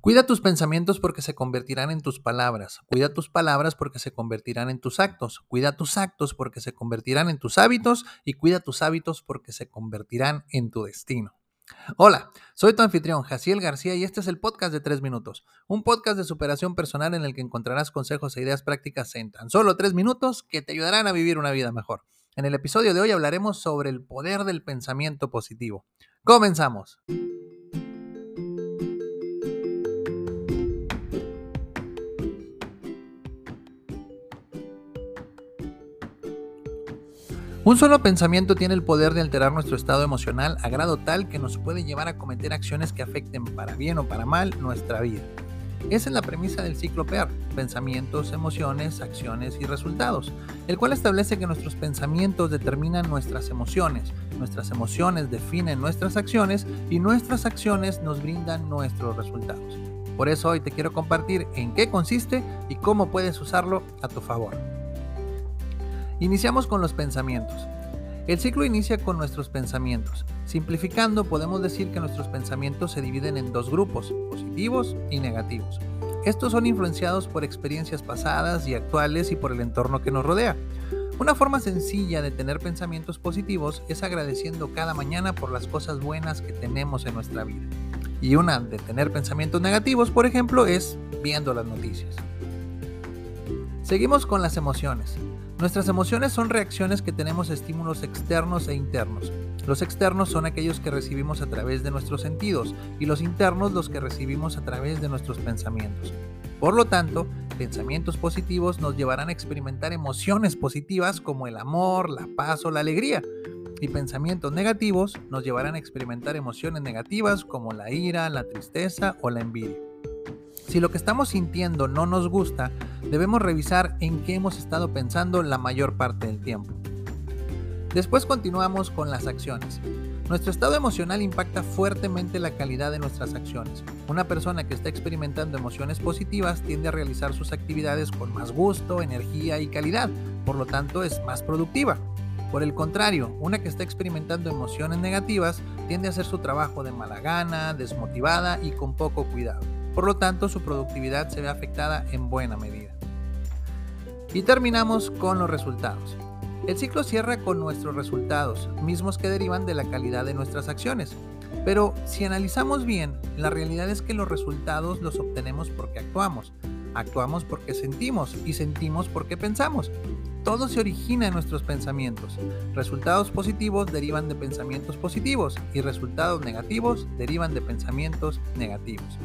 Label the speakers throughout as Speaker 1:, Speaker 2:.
Speaker 1: Cuida tus pensamientos porque se convertirán en tus palabras. Cuida tus palabras porque se convertirán en tus actos. Cuida tus actos porque se convertirán en tus hábitos y cuida tus hábitos porque se convertirán en tu destino. Hola, soy tu anfitrión, Jaciel García, y este es el podcast de 3 minutos, un podcast de superación personal en el que encontrarás consejos e ideas prácticas en tan solo 3 minutos que te ayudarán a vivir una vida mejor. En el episodio de hoy hablaremos sobre el poder del pensamiento positivo. Comenzamos. Un solo pensamiento tiene el poder de alterar nuestro estado emocional a grado tal que nos puede llevar a cometer acciones que afecten para bien o para mal nuestra vida. Esa es la premisa del ciclo PEAR, pensamientos, emociones, acciones y resultados, el cual establece que nuestros pensamientos determinan nuestras emociones, nuestras emociones definen nuestras acciones y nuestras acciones nos brindan nuestros resultados. Por eso hoy te quiero compartir en qué consiste y cómo puedes usarlo a tu favor. Iniciamos con los pensamientos. El ciclo inicia con nuestros pensamientos. Simplificando, podemos decir que nuestros pensamientos se dividen en dos grupos, positivos y negativos. Estos son influenciados por experiencias pasadas y actuales y por el entorno que nos rodea. Una forma sencilla de tener pensamientos positivos es agradeciendo cada mañana por las cosas buenas que tenemos en nuestra vida. Y una de tener pensamientos negativos, por ejemplo, es viendo las noticias. Seguimos con las emociones. Nuestras emociones son reacciones que tenemos a estímulos externos e internos. Los externos son aquellos que recibimos a través de nuestros sentidos y los internos los que recibimos a través de nuestros pensamientos. Por lo tanto, pensamientos positivos nos llevarán a experimentar emociones positivas como el amor, la paz o la alegría. Y pensamientos negativos nos llevarán a experimentar emociones negativas como la ira, la tristeza o la envidia. Si lo que estamos sintiendo no nos gusta, debemos revisar en qué hemos estado pensando la mayor parte del tiempo. Después continuamos con las acciones. Nuestro estado emocional impacta fuertemente la calidad de nuestras acciones. Una persona que está experimentando emociones positivas tiende a realizar sus actividades con más gusto, energía y calidad, por lo tanto es más productiva. Por el contrario, una que está experimentando emociones negativas tiende a hacer su trabajo de mala gana, desmotivada y con poco cuidado. Por lo tanto, su productividad se ve afectada en buena medida. Y terminamos con los resultados. El ciclo cierra con nuestros resultados, mismos que derivan de la calidad de nuestras acciones. Pero si analizamos bien, la realidad es que los resultados los obtenemos porque actuamos. Actuamos porque sentimos y sentimos porque pensamos. Todo se origina en nuestros pensamientos. Resultados positivos derivan de pensamientos positivos y resultados negativos derivan de pensamientos negativos.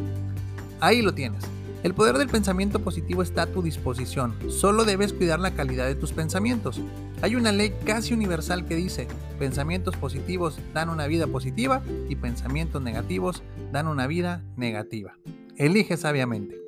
Speaker 1: Ahí lo tienes. El poder del pensamiento positivo está a tu disposición, solo debes cuidar la calidad de tus pensamientos. Hay una ley casi universal que dice, pensamientos positivos dan una vida positiva y pensamientos negativos dan una vida negativa. Elige sabiamente.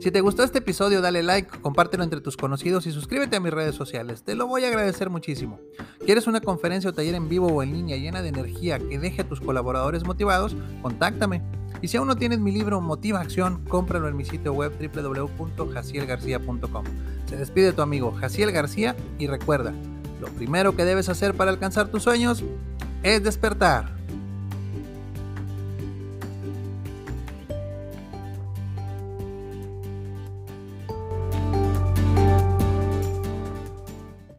Speaker 1: Si te gustó este episodio, dale like, compártelo entre tus conocidos y suscríbete a mis redes sociales. Te lo voy a agradecer muchísimo. ¿Quieres una conferencia o taller en vivo o en línea llena de energía que deje a tus colaboradores motivados? Contáctame. Y si aún no tienes mi libro Motiva Acción, cómpralo en mi sitio web www.jacielgarcía.com. Se despide tu amigo Jaciel García y recuerda, lo primero que debes hacer para alcanzar tus sueños es despertar.